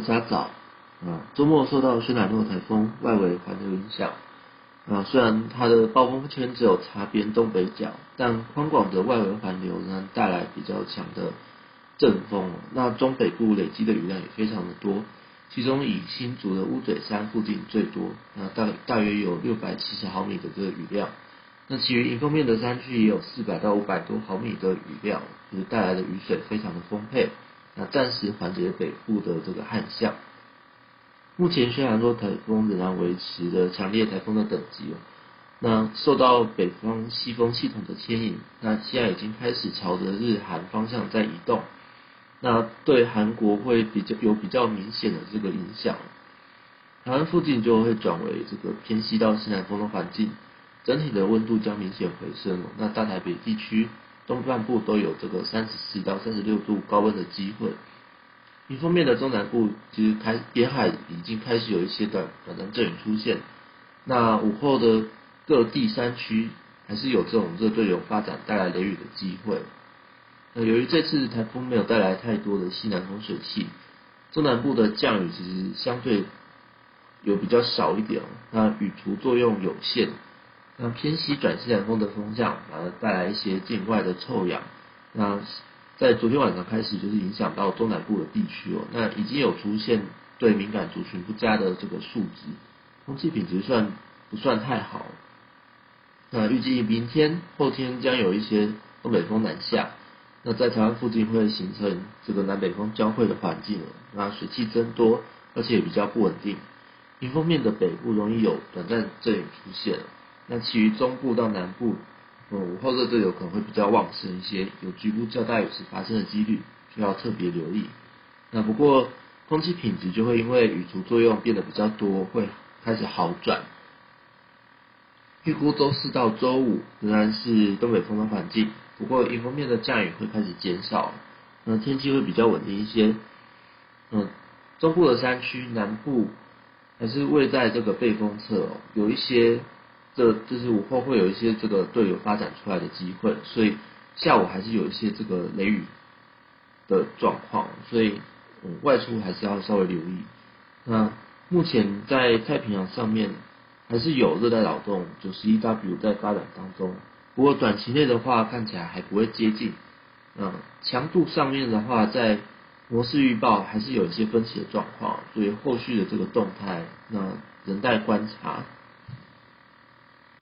家早啊，周末受到轩岚诺台风外围环流影响。啊，虽然它的暴风圈只有擦边东北角，但宽广的外围环流呢带来比较强的阵风，那中北部累积的雨量也非常的多，其中以新竹的乌嘴山附近最多，那大大约有六百七十毫米的这个雨量，那其余迎风面的山区也有四百到五百多毫米的雨量，就是带来的雨水非常的丰沛。那暂时缓解北部的这个旱象。目前虽然说台风仍然维持着强烈台风的等级哦。那受到北方西风系统的牵引，那现在已经开始朝着日韩方向在移动。那对韩国会比较有比较明显的这个影响。台湾附近就会转为这个偏西到西南风的环境，整体的温度将明显回升哦。那大台北地区。东半部都有这个三十四到三十六度高温的机会。一方面的中南部其实开沿海已经开始有一些短短暂阵雨出现。那午后的各地山区还是有这种热对流发展带来雷雨的机会。那由于这次台风没有带来太多的西南风水气，中南部的降雨其实相对有比较少一点，那雨图作用有限。那偏西转西南风的风向，反而带来一些境外的臭氧。那在昨天晚上开始，就是影响到中南部的地区哦。那已经有出现对敏感族群不佳的这个数值，空气品质算不算太好？那预计明天、后天将有一些东北风南下，那在台湾附近会形成这个南北风交汇的环境哦。那水汽增多，而且也比较不稳定。迎风面的北部容易有短暂阵雨出现。那其余中部到南部，嗯，午后热对流可能会比较旺盛一些，有局部较大雨势发生的几率，需要特别留意。那不过空气品质就会因为雨图作用变得比较多，会开始好转。预估周四到周五仍然是东北风的环境，不过迎风面的降雨会开始减少，那天气会比较稳定一些。嗯，中部的山区南部还是位在这个背风侧，有一些。这就是午后会有一些这个对流发展出来的机会，所以下午还是有一些这个雷雨的状况，所以嗯外出还是要稍微留意。那目前在太平洋上面还是有热带扰动九十一 W 在发展当中，不过短期内的话看起来还不会接近。嗯，强度上面的话，在模式预报还是有一些分歧的状况，所以后续的这个动态那仍待观察。